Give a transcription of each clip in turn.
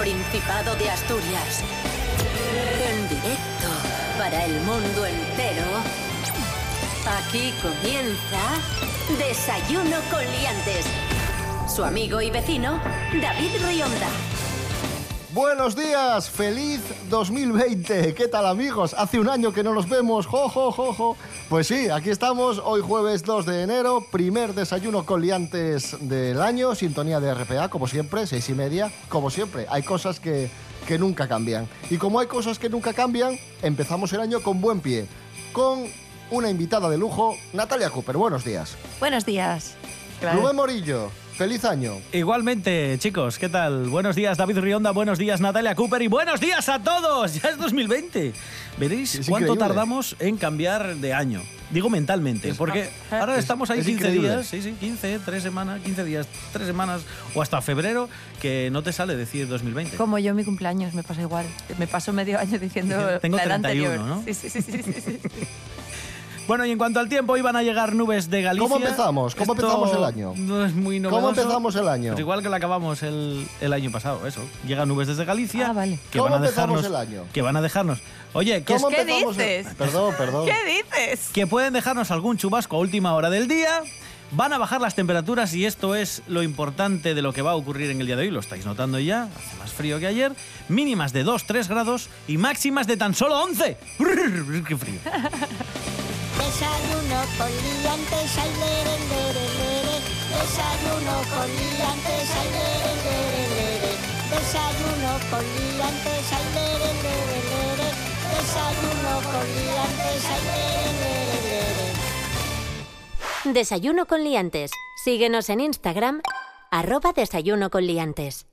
Principado de Asturias. En directo para el mundo entero. Aquí comienza Desayuno con Liantes. Su amigo y vecino, David Rionda. Buenos días, feliz 2020. ¿Qué tal amigos? Hace un año que no nos vemos. Jo, jo. Pues sí, aquí estamos, hoy jueves 2 de enero, primer desayuno con liantes del año, sintonía de RPA, como siempre, seis y media, como siempre. Hay cosas que, que nunca cambian. Y como hay cosas que nunca cambian, empezamos el año con buen pie, con una invitada de lujo, Natalia Cooper. Buenos días. Buenos días. Rubén Morillo, feliz año. Igualmente, chicos, ¿qué tal? Buenos días, David Rionda, buenos días, Natalia Cooper y buenos días a todos. Ya es 2020. Veréis Es cuánto increíble. tardamos en cambiar de año. Digo mentalmente, porque ahora es- estamos ahí es 15 increíble. días, sí, sí, 15, 3 semanas, 15 días, 3 semanas o hasta febrero que no te sale decir 2020. Como yo mi cumpleaños me pasa igual. Me paso medio año diciendo Tengo la edad 31, anterior. ¿no? Sí, sí, sí, sí. Bueno, y en cuanto al tiempo, iban a llegar nubes de Galicia. ¿Cómo empezamos? ¿Cómo Esto empezamos el año? No es muy ¿Cómo novedoso. empezamos el año? Pues igual que lo acabamos el, el año pasado, eso. Llegan nubes desde Galicia. Ah, vale. Que ¿Cómo van a empezamos dejarnos, el año? Que van a dejarnos. Oye, que, es- ¿Cómo ¿Qué empezamos el- dices? Perdón, perdón. ¿Qué dices? que pueden dejarnos algún chubasco a última hora del día. Van a bajar las temperaturas y esto es lo importante de lo que va a ocurrir en el día de hoy. Lo estáis notando ya. Hace más frío que ayer. Mínimas de 2-3 grados y máximas de tan solo 11. ¡Qué frío! Desayuno con liantes, ay, lere, lere, lere. Desayuno con liantes, ay, lere, lere, lere. Desayuno con liantes, ay, lere, lere, lere. Desayuno con liantes, lere, lere, lere. Desayuno con Liantes. Síguenos en Instagram, arroba Desayuno con Liantes.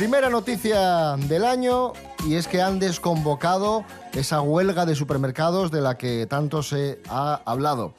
Primera noticia del año y es que han desconvocado esa huelga de supermercados de la que tanto se ha hablado.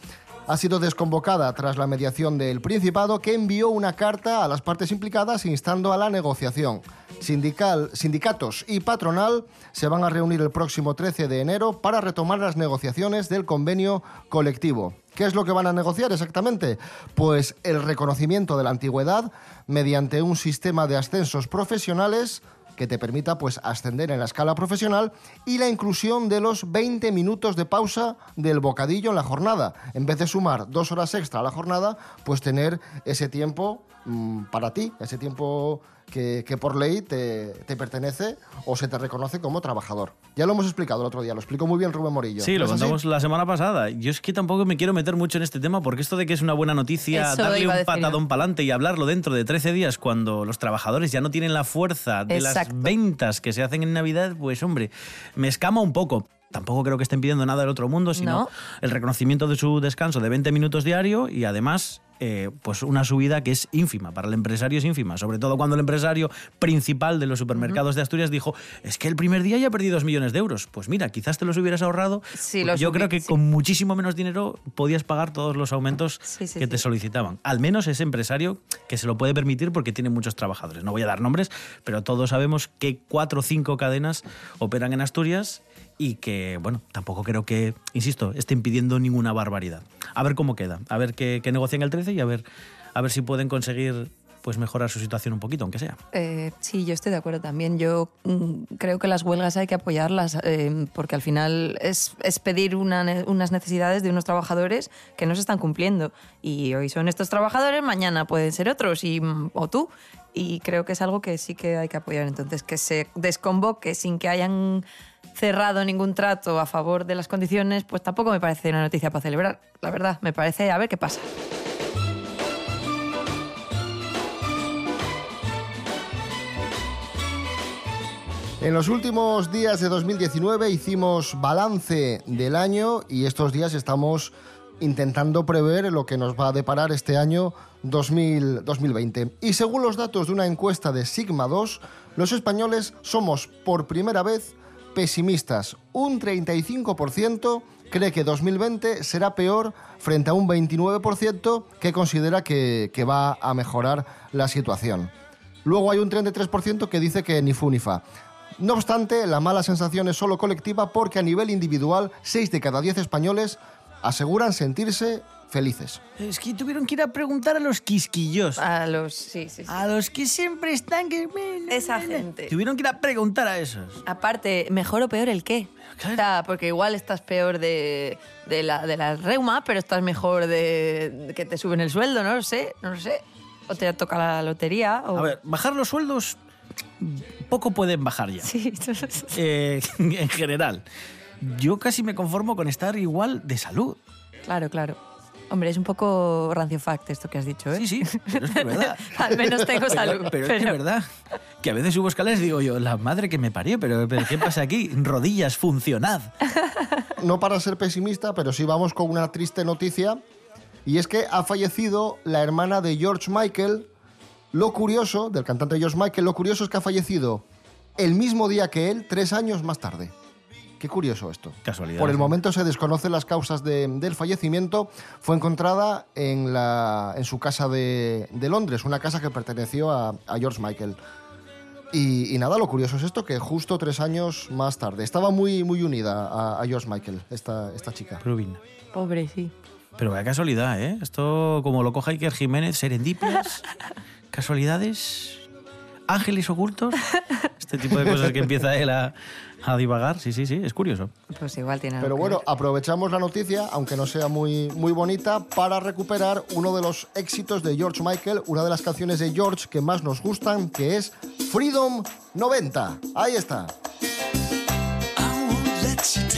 Ha sido desconvocada tras la mediación del Principado que envió una carta a las partes implicadas instando a la negociación. Sindical, sindicatos y patronal se van a reunir el próximo 13 de enero para retomar las negociaciones del convenio colectivo. ¿Qué es lo que van a negociar exactamente? Pues el reconocimiento de la antigüedad mediante un sistema de ascensos profesionales que te permita pues ascender en la escala profesional y la inclusión de los 20 minutos de pausa del bocadillo en la jornada. En vez de sumar dos horas extra a la jornada, pues tener ese tiempo mm, para ti, ese tiempo que, que por ley te, te pertenece o se te reconoce como trabajador. Ya lo hemos explicado el otro día, lo explicó muy bien Rubén Morillo. Sí, lo contamos la semana pasada. Yo es que tampoco me quiero meter mucho en este tema porque esto de que es una buena noticia, Eso darle un patadón para adelante y hablarlo dentro de 13 días cuando los trabajadores ya no tienen la fuerza de Exacto. las ventas que se hacen en Navidad, pues hombre, me escama un poco. Tampoco creo que estén pidiendo nada del otro mundo, sino No. el reconocimiento de su descanso de 20 minutos diario y además eh, pues una subida que es ínfima, para el empresario es ínfima, sobre todo cuando el empresario principal de los supermercados de Asturias dijo, es que el primer día ya perdí dos millones de euros. Pues mira, quizás te los hubieras ahorrado. Sí, porque los Yo creo que sí. con muchísimo menos dinero podías pagar todos los aumentos Sí, que te solicitaban. Al menos ese empresario que se lo puede permitir porque tiene muchos trabajadores. No voy a dar nombres, pero todos sabemos que cuatro o cinco cadenas operan en Asturias y que, bueno, tampoco creo que, insisto, estén pidiendo ninguna barbaridad. A ver cómo queda, a ver qué, qué negocian el 13 y a ver, a ver si pueden conseguir pues mejorar su situación un poquito, aunque sea. Eh, sí, yo estoy de acuerdo también. Yo mm, creo que las huelgas hay que apoyarlas eh, porque al final es, es pedir una unas necesidades de unos trabajadores que no se están cumpliendo. Y hoy son estos trabajadores, mañana pueden ser otros y, mm, o tú. Y creo que es algo que sí que hay que apoyar. Entonces, que se desconvoque sin que hayan cerrado ningún trato a favor de las condiciones, pues tampoco me parece una noticia para celebrar. La verdad, me parece a ver qué pasa. En los últimos días de 2019 hicimos balance del año y estos días estamos intentando prever lo que nos va a deparar este año 2000 2020. Y según los datos de una encuesta de Sigma 2, los españoles somos por primera vez pesimistas. Un 35% cree que 2020 será peor frente a un 29% que considera que, va a mejorar la situación. Luego hay un 33% que dice que ni fu ni fa. No obstante, la mala sensación es solo colectiva porque a nivel individual, 6 de cada 10 españoles aseguran sentirse felices. Es que tuvieron que ir a preguntar a los quisquillos. A los. Sí, sí, sí. A los que siempre están... Que... Esa gente. Tuvieron que ir a preguntar a esos. Aparte, ¿mejor o peor el qué? Claro. O sea, porque igual estás peor de, de, la, de la reuma, pero estás mejor de, de que te suben el sueldo, no lo sé, no lo sé. O te toca la lotería. O... A ver, bajar los sueldos poco pueden bajar ya. Sí, Eh, en general. Yo casi me conformo con estar igual de salud. claro, claro. Hombre, es un poco rancio fact esto que has dicho, ¿eh? Sí, sí, pero es que es verdad. Al menos tengo salud. Pero, pero es que es verdad. Que a veces subo escaleras y digo yo, la madre que me parió, pero, pero ¿qué pasa aquí? Rodillas, funcionad. No para ser pesimista, pero sí vamos con una triste noticia. Y es que ha fallecido la hermana de George Michael. Lo curioso, del cantante George Michael, lo curioso es que ha fallecido el mismo día que él, tres años más tarde. Qué curioso esto. Casualidad. Por el sí. momento se desconocen las causas de- del fallecimiento. Fue encontrada en, la, en su casa de, de Londres, una casa que perteneció a, a George Michael. Y, y nada, lo curioso es esto, que justo tres años más tarde. Estaba muy, muy unida a, a George Michael, esta, esta chica. Rubin. Pobre, sí. Pero vaya casualidad, ¿eh? Esto, como lo coja Iker Jiménez, serendipias, casualidades, ángeles ocultos, este tipo de cosas que empieza él a, a divagar. Sí, sí, sí, es curioso. Pues igual tiene algo Pero que bueno, ver. aprovechamos la noticia, aunque no sea muy, muy bonita, para recuperar uno de los éxitos de George Michael, una de las canciones de George que más nos gustan, que es Freedom 90. Ahí está. I won't let you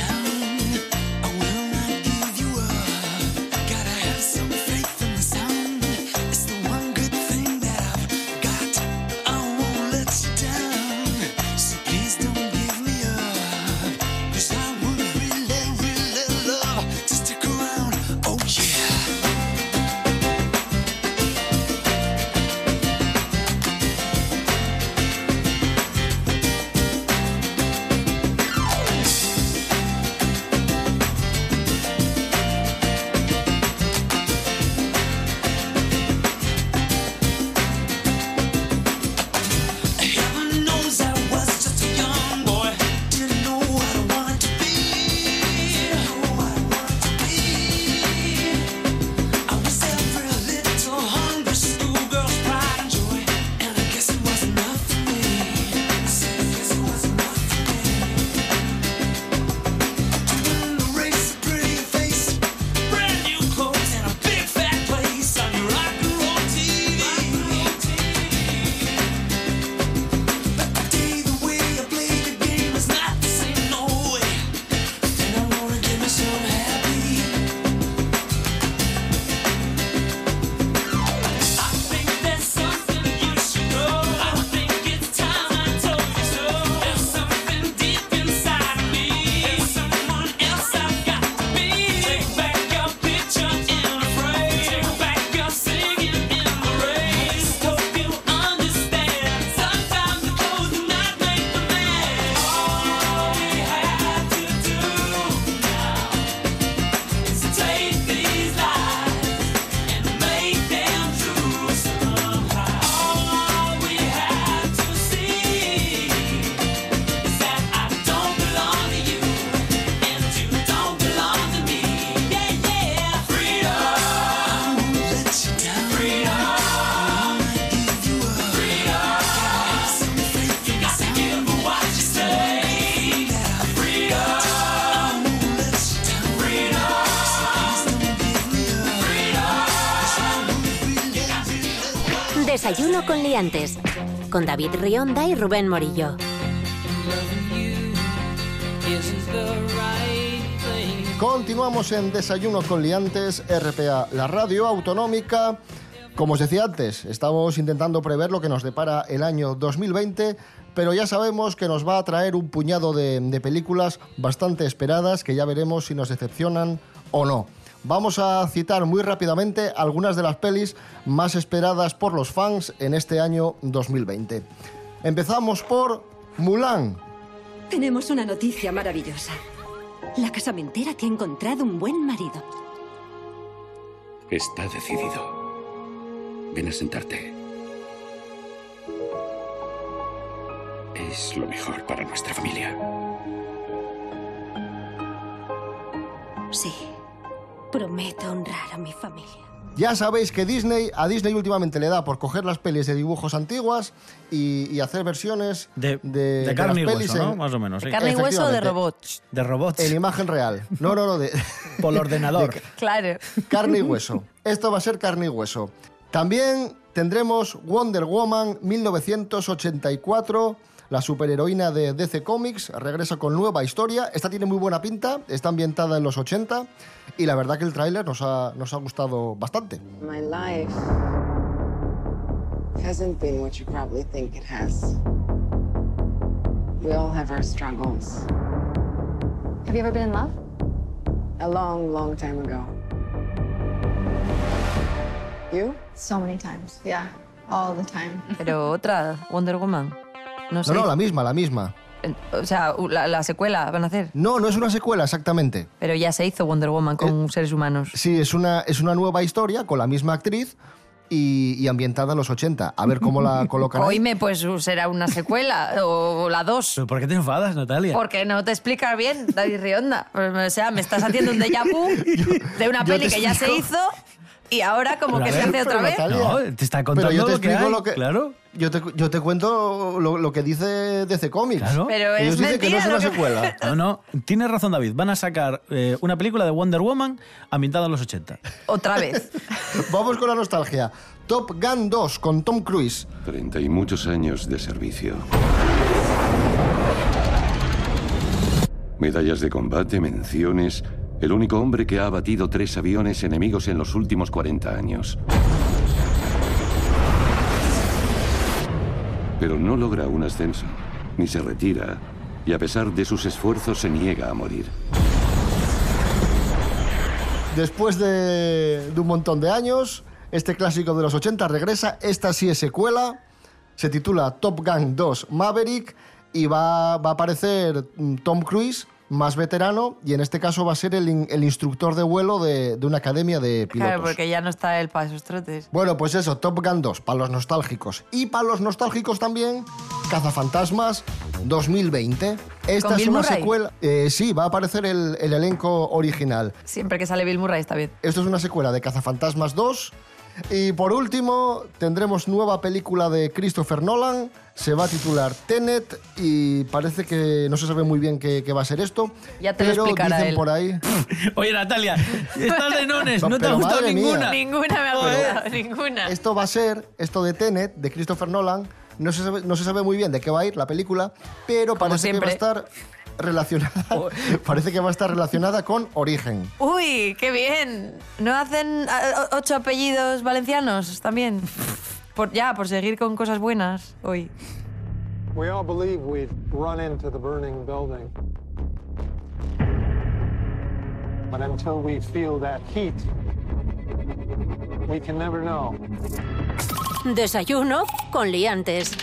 Desayuno con liantes. Con David Rionda y Rubén Morillo. Continuamos en Desayuno con Liantes, RPA, la radio autonómica. Como os decía antes, estamos intentando prever lo que nos depara el año 2020, pero ya sabemos que nos va a traer un puñado de, de películas bastante esperadas que ya veremos si nos decepcionan o no. Vamos a citar muy rápidamente algunas de las pelis más esperadas por los fans en este año 2020. Empezamos por Mulan, Tenemos una noticia maravillosa. La casamentera te ha encontrado un buen marido. Está decidido. Ven a sentarte. Es lo mejor para nuestra familia. Sí. Prometo honrar a mi familia. Ya sabéis que Disney, a Disney últimamente le da por coger las pelis de dibujos antiguas y, y hacer versiones De, de, de carne y las pelis hueso, ¿no? Más o menos. sí. ¿De carne y hueso o de robots? De robots. en imagen real. No, no, no, de Por el ordenador. Claro. carne y hueso. Esto va a ser carne y hueso. También tendremos Wonder Woman 1984. La superheroína de DC Comics regresa con nueva historia. Esta tiene muy buena pinta, está ambientada en los 80 y la verdad que el tráiler nos ha, nos ha gustado bastante. My life hasn't been what you probably think it has. We all have our struggles. Have you ever been in love? A long, long time ago. You? So many times. Yeah, all the time. Pero otra, Wonder Woman. No sé. No, no, la misma, la misma. O sea, la, la secuela van a hacer. No, no es una secuela exactamente. Pero ya se hizo Wonder Woman con seres humanos. Sí, es una, es una nueva historia con la misma actriz y, y ambientada en los 80. A ver cómo la colocan. ahí. Oíme, pues será una secuela o la dos. ¿Pero por qué te enfadas, Natalia? Porque no te explicas bien, David Rionda. O sea, me estás haciendo un déjà vu de una yo peli que ya se hizo y ahora como Pero que se hace otra vez. No, te está contando Pero yo te lo que explico hay, lo que. claro. Yo te, yo te cuento lo, lo que dice DC Comics. Claro. Pero Ellos es dicen que no es una que- secuela. No, no, tienes razón David. Van a sacar eh, una película de Wonder Woman ambientada en los 80. Otra vez. Vamos con la nostalgia. Top Gun 2 con Tom Cruise. Treinta y muchos años de servicio. Medallas de combate, menciones. El único hombre que ha abatido tres aviones enemigos en los últimos 40 años. Pero no logra un ascenso, ni se retira, y a pesar de sus esfuerzos se niega a morir. Después de, un montón de años, este clásico de los 80 regresa. Esta sí es secuela. Se titula Top Gun 2 Maverick y va, va a aparecer mm, Tom Cruise, más veterano, y en este caso va a ser el, in- el instructor de vuelo de, de una academia de pilotos. Claro, porque ya no está él para esos trotes. Bueno, pues eso, Top Gun 2, para los nostálgicos. Y para los nostálgicos también, Cazafantasmas 2020. Esta ¿Con es Bill una Murray? secuela. eh, sí, va a aparecer el, el elenco original. Siempre que sale Bill Murray está bien. Esto es una secuela de Cazafantasmas 2. Y por último, tendremos nueva película de Christopher Nolan. Se va a titular Tenet y parece que no se sabe muy bien qué, qué va a ser esto. Ya te lo explicará dicen él. por ahí. Oye, Natalia, estás de nones, No, no te ha gustado mía. ninguna. Ninguna me ha gustado, ninguna. Esto va a ser, esto de Tenet, de Christopher Nolan. No se sabe, no se sabe muy bien de qué va a ir la película, pero Como parece que va a siempre. estar relacionada. parece que va a estar relacionada con Origen. Uy, qué bien. ¿No hacen ocho apellidos valencianos también? Por, ya, por seguir con cosas buenas hoy. We all believe we'd run into the burning building. But until we feel that heat, we can never know. Desayuno con liantes.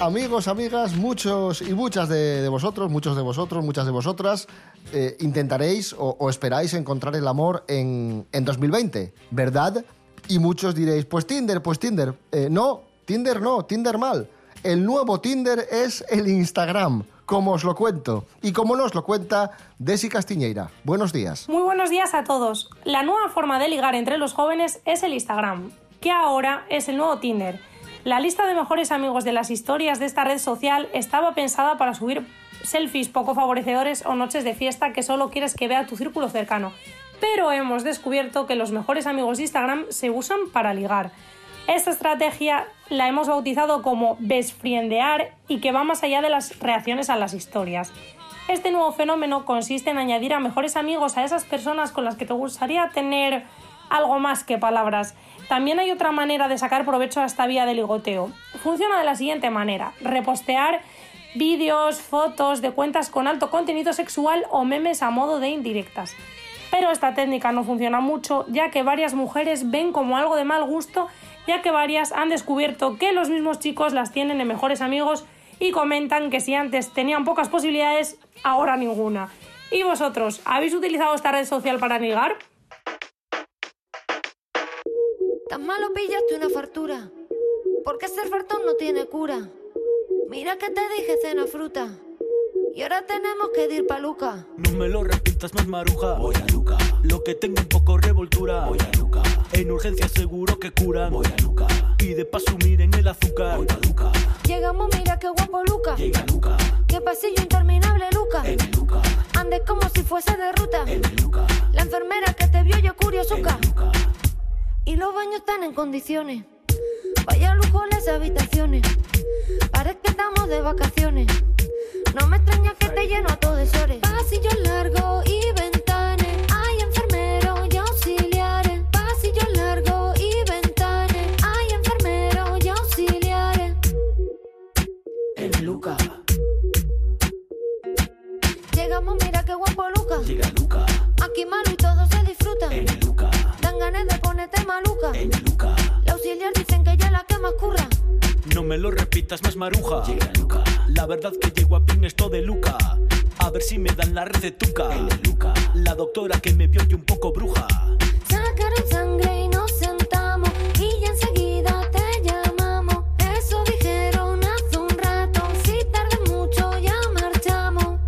Amigos, amigas, muchos y muchas de, de vosotros, muchos de vosotros, muchas de vosotras, eh, intentaréis o, esperáis encontrar el amor en, en 2020, ¿verdad? Y muchos diréis, pues Tinder, pues Tinder. Eh, no, Tinder no, Tinder mal. El nuevo Tinder es el Instagram, como os lo cuento. Y como nos lo cuenta Desi Castiñeira. Buenos días. Muy buenos días a todos. La nueva forma de ligar entre los jóvenes es el Instagram, que ahora es el nuevo Tinder. La lista de mejores amigos de las historias de esta red social estaba pensada para subir selfies poco favorecedores o noches de fiesta que solo quieres que vea tu círculo cercano. Pero hemos descubierto que los mejores amigos de Instagram se usan para ligar. Esta estrategia la hemos bautizado como besfriendear y que va más allá de las reacciones a las historias. Este nuevo fenómeno consiste en añadir a mejores amigos a esas personas con las que te gustaría tener algo más que palabras. También hay otra manera de sacar provecho a esta vía de ligoteo. Funciona de la siguiente manera: repostear vídeos, fotos de cuentas con alto contenido sexual o memes a modo de indirectas. Pero esta técnica no funciona mucho, ya que varias mujeres ven como algo de mal gusto, ya que varias han descubierto que los mismos chicos las tienen en mejores amigos y comentan que si antes tenían pocas posibilidades, ahora ninguna. ¿Y vosotros? ¿Habéis utilizado esta red social para ligar? Malo pillaste una fartura. Porque ser fartón no tiene cura. Mira que te dije cena fruta. Y ahora tenemos que ir pa' Luca. No me lo repitas más maruja. Voy a Luca. Lo que tengo un poco revoltura. Voy a Luca. En urgencia seguro que curan. Voy a Luca. Y de paso miren el azúcar. Voy a Luca. Llegamos, mira qué guapo Luca. Llega Luca. Qué pasillo interminable Luca. En el Luca. Andes como si fuese de ruta. En el Luca. La enfermera que te vio yo curiosuca. En el Luca. Y los baños están en condiciones. Vaya lujo las habitaciones. Parece que estamos de vacaciones. No me extraña que te lleno a todo de sores. Pasillos largos y ventanas. Ver si me dan la recetuca. En el Luca. La doctora que me vio y un poco bruja. Sacaron sangre y nos sentamos. Y ya enseguida te llamamos. Eso dijeron hace un rato. Si tarde mucho ya marchamos.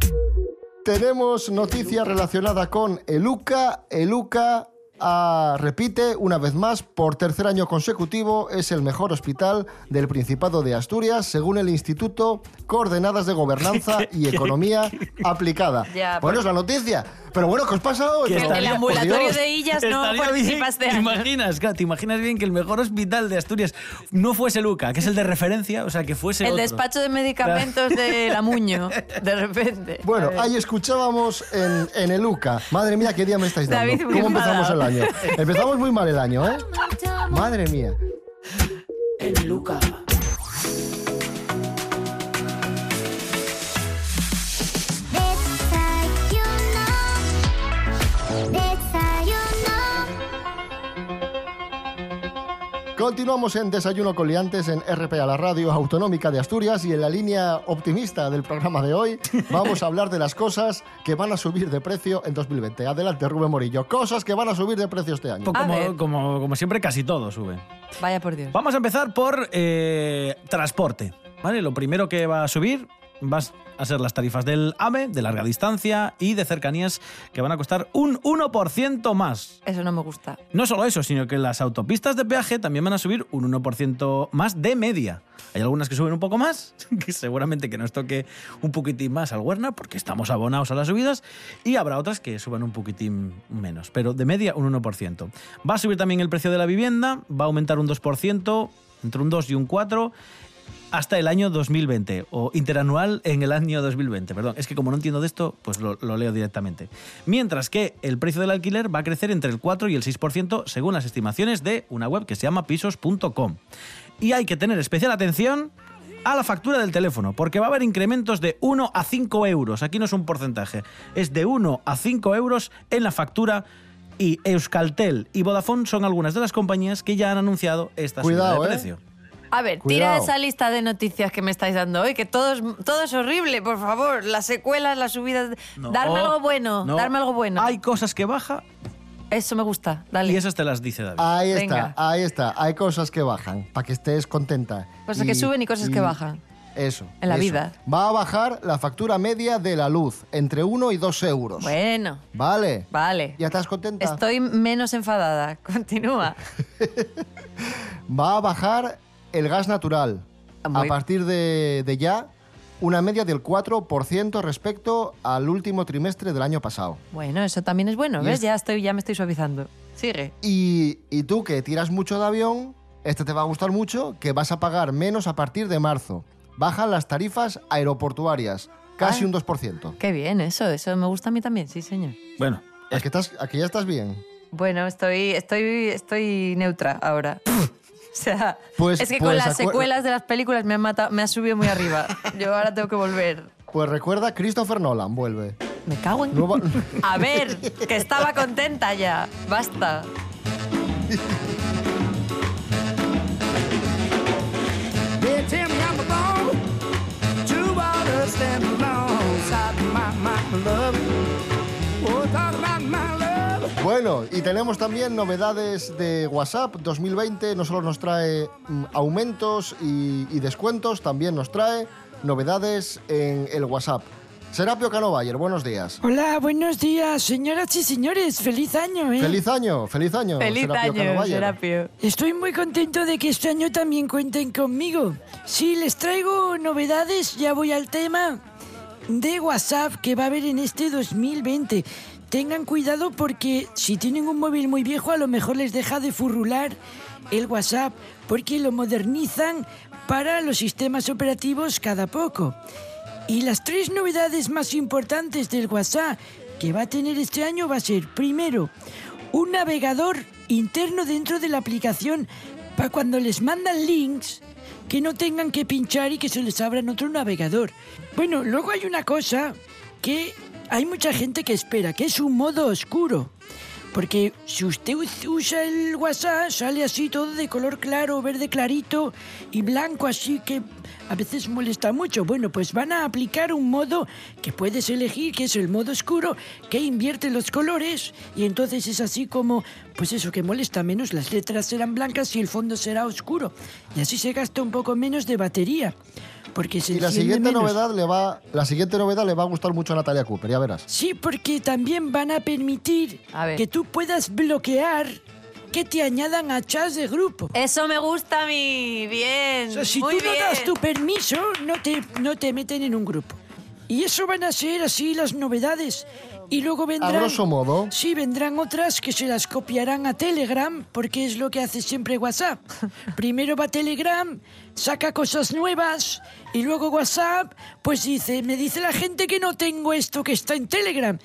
Tenemos noticia relacionada con Eluca. Eluca ah, repite una vez más, por tercer año consecutivo, es el mejor hospital del Principado de Asturias, según el Instituto Coordenadas de Gobernanza y Economía Aplicada. Ya, bueno, es la noticia. Pero bueno, ¿qué os pasa hoy? Que estaría- por ambulatorio Dios. de Illas no Estaría participa bien, este ¿Te imaginas? Claro, te imaginas bien que el mejor hospital de Asturias no fuese Luca, que es el de referencia, o sea, que fuese El otro. despacho de medicamentos de la Muño, de repente. Bueno, ahí escuchábamos en, en Eluca. Madre mía, qué día me estáis dando. David, ¿Cómo empezamos el año? Empezamos muy mal el año, ¿eh? Madre mía. En el Luca. Continuamos en Desayuno con Liantes en RPA, la radio autonómica de Asturias y en la línea optimista del programa de hoy vamos a hablar de las cosas que van a subir de precio en 2020. Adelante, Rubén Morillo. Cosas que van a subir de precio este año. Pues como siempre, casi todo sube. Vaya por Dios. Vamos a empezar por eh, transporte. ¿vale? Lo primero que va a subir va a ser las tarifas del AVE, de larga distancia y de cercanías, que van a costar un 1% más. Eso no me gusta. No solo eso, sino que las autopistas de peaje también van a subir un 1% más de media. Hay algunas que suben un poco más, que seguramente que nos toque un poquitín más al Huerna, porque estamos abonados a las subidas, y habrá otras que suban un poquitín menos, pero de media un 1%. Va a subir también el precio de la vivienda, va a aumentar un 2%, entre un 2 y un 4%, hasta el año 2020, o interanual en el año 2020, perdón. Es que como no entiendo de esto, pues lo, lo leo directamente. Mientras que el precio del alquiler va a crecer entre el 4 y el 6% según las estimaciones de una web que se llama pisos.com. Y hay que tener especial atención a la factura del teléfono, porque va a haber incrementos de 1 a 5 euros. Aquí no es un porcentaje, es de 1 a 5 euros en la factura. Y Euskaltel y Vodafone son algunas de las compañías que ya han anunciado esta Cuidado, subida de ¿eh? A ver, Cuidado. tira esa lista de noticias que me estáis dando hoy, que todo es, todo es horrible, por favor. Las secuelas, las subidas. No, darme algo bueno, no. darme algo bueno. Hay cosas que baja Eso me gusta, dale. y esas te las dice David. Ahí está, ahí está. Hay cosas que bajan, para que estés contenta. Cosas que suben y cosas que bajan. Eso. En la eso. vida. Va a bajar la factura media de la luz, entre 1 y 2 euros. Bueno, Vale. vale. ¿Ya estás contenta? Estoy menos enfadada. Continúa. Va a bajar el gas natural. Ah, muy- A partir de, de ya, una media del 4% respecto al último trimestre del año pasado. Bueno, eso también es bueno, Y ¿ves? es- Ya, estoy, ya me estoy suavizando. Sigue. Y, y tú que tiras mucho de avión, este te va a gustar mucho, que vas a pagar menos a partir de marzo. Bajan las tarifas aeroportuarias, casi Ah. un 2%. Qué bien, eso, eso me gusta a mí también, sí, señor. Bueno, ¿A que, estás, a que ya estás bien? Bueno, estoy, estoy, estoy neutra ahora. O sea, Pues- es que con pues las secuelas de las películas me han, matado, me ha subido muy arriba. Yo ahora tengo que volver. Pues recuerda, Christopher Nolan vuelve. Me cago en... Nueva- A ver, que estaba contenta ya. Basta. Bueno, y tenemos también novedades de WhatsApp 2020. No solo nos trae mm, aumentos y, y descuentos, también nos trae novedades en el WhatsApp. Serapio Canovayer, buenos días. Hola, buenos días, señoras y señores. Feliz año, ¿eh? Feliz año, feliz año. Serapio Canovayer. Estoy muy contento de que este año también cuenten conmigo. Sí, les traigo novedades, ya voy al tema de WhatsApp que va a haber en este 2020. Tengan cuidado porque si tienen un móvil muy viejo a lo mejor les deja de furrular el WhatsApp porque lo modernizan para los sistemas operativos cada poco. Y las tres novedades más importantes del WhatsApp que va a tener este año va a ser, primero, un navegador interno dentro de la aplicación para cuando les mandan links que no tengan que pinchar y que se les abra en otro navegador. Bueno, luego hay una cosa que hay mucha gente que espera, que es un modo oscuro. Porque si usted usa el WhatsApp, sale así todo de color claro, verde clarito y blanco, así que a veces molesta mucho. Bueno, pues van a aplicar un modo que puedes elegir, que es el modo oscuro, que invierte los colores y entonces es así como, pues eso, que molesta menos. Las letras serán blancas y el fondo será oscuro. Y así se gasta un poco menos de batería. Porque se Y la siguiente menos. novedad le va, la siguiente novedad le va a gustar mucho a Natalia Cooper, ya verás. Sí, porque también van a permitir que tú puedas bloquear que te añadan a chats de grupo. Eso me gusta a mí. Bien. O sea, si muy tú no das tu permiso, no te, no te meten en un grupo. Y eso van a ser así las novedades. Y luego vendrán... grosso modo. Sí, vendrán otras que se las copiarán a Telegram, porque es lo que hace siempre WhatsApp. Primero va Telegram, saca cosas nuevas, y luego WhatsApp, pues dice, me dice la gente que no tengo esto que está en Telegram.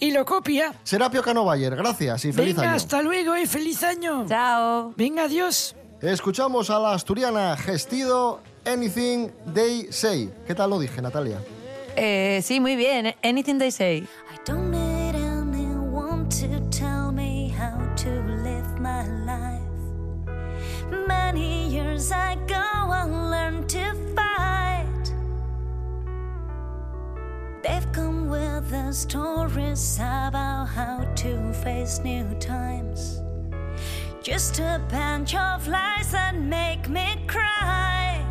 Y lo copia. Serapio Canovayer, gracias y feliz Venga, año. hasta luego, eh, feliz año. Chao. Venga, adiós. Escuchamos a la asturiana Gestido Anything They Say. ¿Qué tal lo dije, Natalia? Eh, sí, muy bien. Anything they say. Many years ago, I learned to fight. They've come with the stories about how to face new times. Just a bunch of lies that make me cry.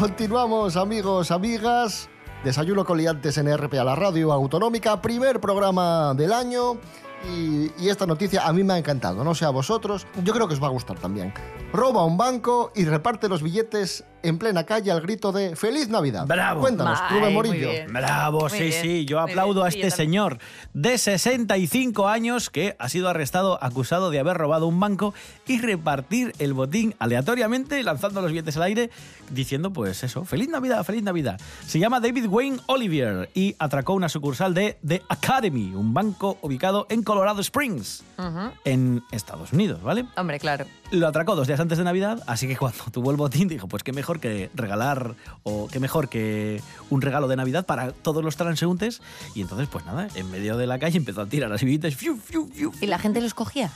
Continuamos, amigos, amigas. Desayuno con liantes en RPA, la radio autonómica, primer programa del año. Y, y esta noticia a mí me ha encantado, no sé a vosotros, yo creo que os va a gustar también. Roba un banco y reparte los billetes en plena calle al grito de ¡Feliz Navidad! Bravo. Cuéntanos, Rubén Morillo. Bravo, Muy sí, bien, sí. Yo aplaudo a este señor de 65 años que ha sido arrestado acusado de haber robado un banco y repartir el botín aleatoriamente lanzando los billetes al aire diciendo pues eso, feliz Navidad, feliz Navidad. Se llama David Wayne Olivier y atracó una sucursal de The Academy, un banco ubicado en Colorado Springs, Ujú. en Estados Unidos, ¿vale? Hombre, claro. Lo atracó dos días antes de Navidad, así que cuando tuvo el botín dijo, pues qué mejor que regalar o qué mejor que un regalo de Navidad para todos los transeúntes. Y entonces, pues nada, en medio de la calle empezó a tirar las billetes. fiu, fiu, fiu. ¿Y la gente los cogía?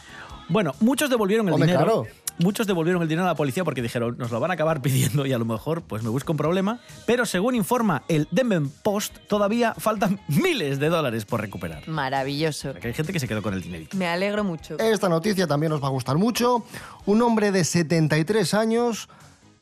Bueno, muchos devolvieron el Hombre, dinero. claro. Muchos devolvieron el dinero a la policía porque dijeron, nos lo van a acabar pidiendo y a lo mejor pues me busco un problema. Pero según informa el Denver Post, todavía faltan miles de dólares por recuperar. Maravilloso. Que hay gente que se quedó con el dinerito. Me alegro mucho. Esta noticia también os va a gustar mucho. Un hombre de 73 años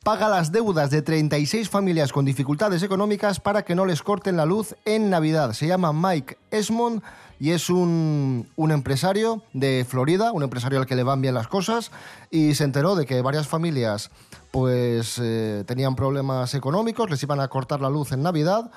paga las deudas de 36 familias con dificultades económicas para que no les corten la luz en Navidad. Se llama Mike Esmond y es un, un empresario de Florida, un empresario al que le van bien las cosas y se enteró de que varias familias pues eh, tenían problemas económicos, les iban a cortar la luz en Navidad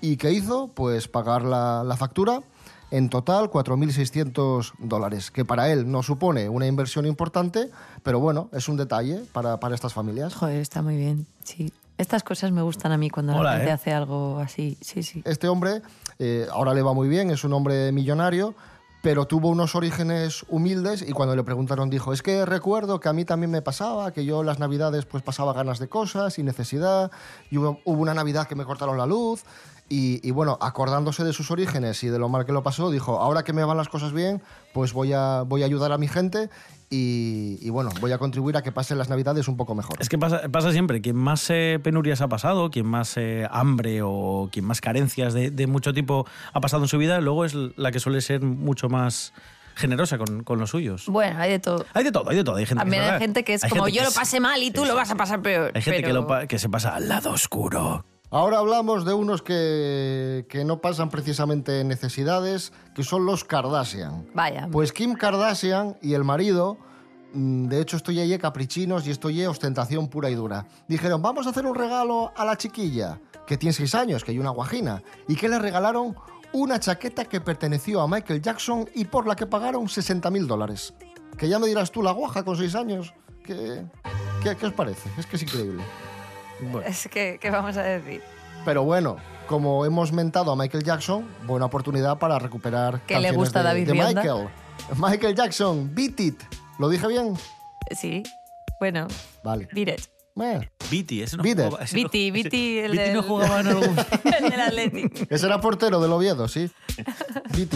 y ¿qué hizo? Pues pagar la, la factura en total 4.600 dólares, que para él no supone una inversión importante, pero bueno, es un detalle para, para estas familias. Joder, está muy bien. Sí. Estas cosas me gustan a mí cuando Hola, la gente ¿eh? hace algo así. Sí, sí. Este hombre eh, ahora le va muy bien, es un hombre millonario, pero tuvo unos orígenes humildes y cuando le preguntaron dijo, es que recuerdo que a mí también me pasaba, que yo las navidades pues pasaba ganas de cosas y necesidad, y hubo, hubo una navidad que me cortaron la luz. Y, y bueno, acordándose de sus orígenes y de lo mal que lo pasó, dijo, ahora que me van las cosas bien, pues voy a, voy a ayudar a mi gente y, y bueno, voy a contribuir a que pasen las navidades un poco mejor. Es que pasa, pasa siempre, quien más eh, penurias ha pasado, quien más eh, hambre o quien más carencias de, de mucho tipo ha pasado en su vida, luego es la que suele ser mucho más generosa con, con los suyos. Bueno, hay de todo. Hay de todo, hay de todo. Hay gente También que, hay gente que es hay como yo que lo pasé mal y tú lo vas a pasar peor. Hay gente que, pero- lo pa- que se pasa al lado oscuro. Ahora hablamos de unos que, que no pasan precisamente necesidades, que son los Kardashian. Vaya. Pues Kim Kardashian y el marido, mm, de hecho estoy ahí caprichinos y estoy ostentación pura y dura. Dijeron, vamos a hacer un regalo a la chiquilla, que tiene seis años, que hay una guajina, y que le regalaron una chaqueta que perteneció a Michael Jackson y por la que pagaron 60 mil dólares. Que ya me dirás tú, la guaja con seis años, ¿qué, qué, qué os parece? Es que es increíble. Bueno. Es que, ¿qué vamos a decir? Pero bueno, como hemos mentado a Michael Jackson, buena oportunidad para recuperar ¿Qué le gusta de, David de? Michael. Michael Jackson, Beat It. ¿Lo dije bien? Sí. Bueno. Vale. Beat it. Viti, ese no no- Viti, Viti, el Viti no jugaba en algún... el del. Ese era portero del Oviedo, sí. Beat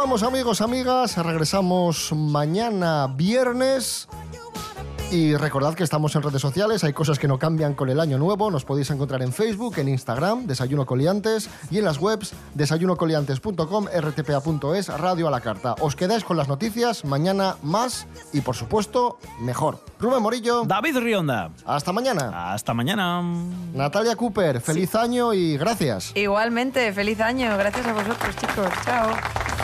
vamos amigos, amigas, regresamos mañana viernes. Y recordad que estamos en redes sociales, hay cosas que no cambian con el año nuevo, nos podéis encontrar en Facebook, en Instagram, Desayuno Coliantes, y en las webs desayunocoliantes.com, rtpa.es, Radio a la Carta. Os quedáis con las noticias, mañana más y por supuesto mejor. Rubén Morillo. David Rionda. Hasta mañana. Hasta mañana. Natalia Cooper, feliz año y gracias. Igualmente, feliz año. Gracias a vosotros, chicos. Chao.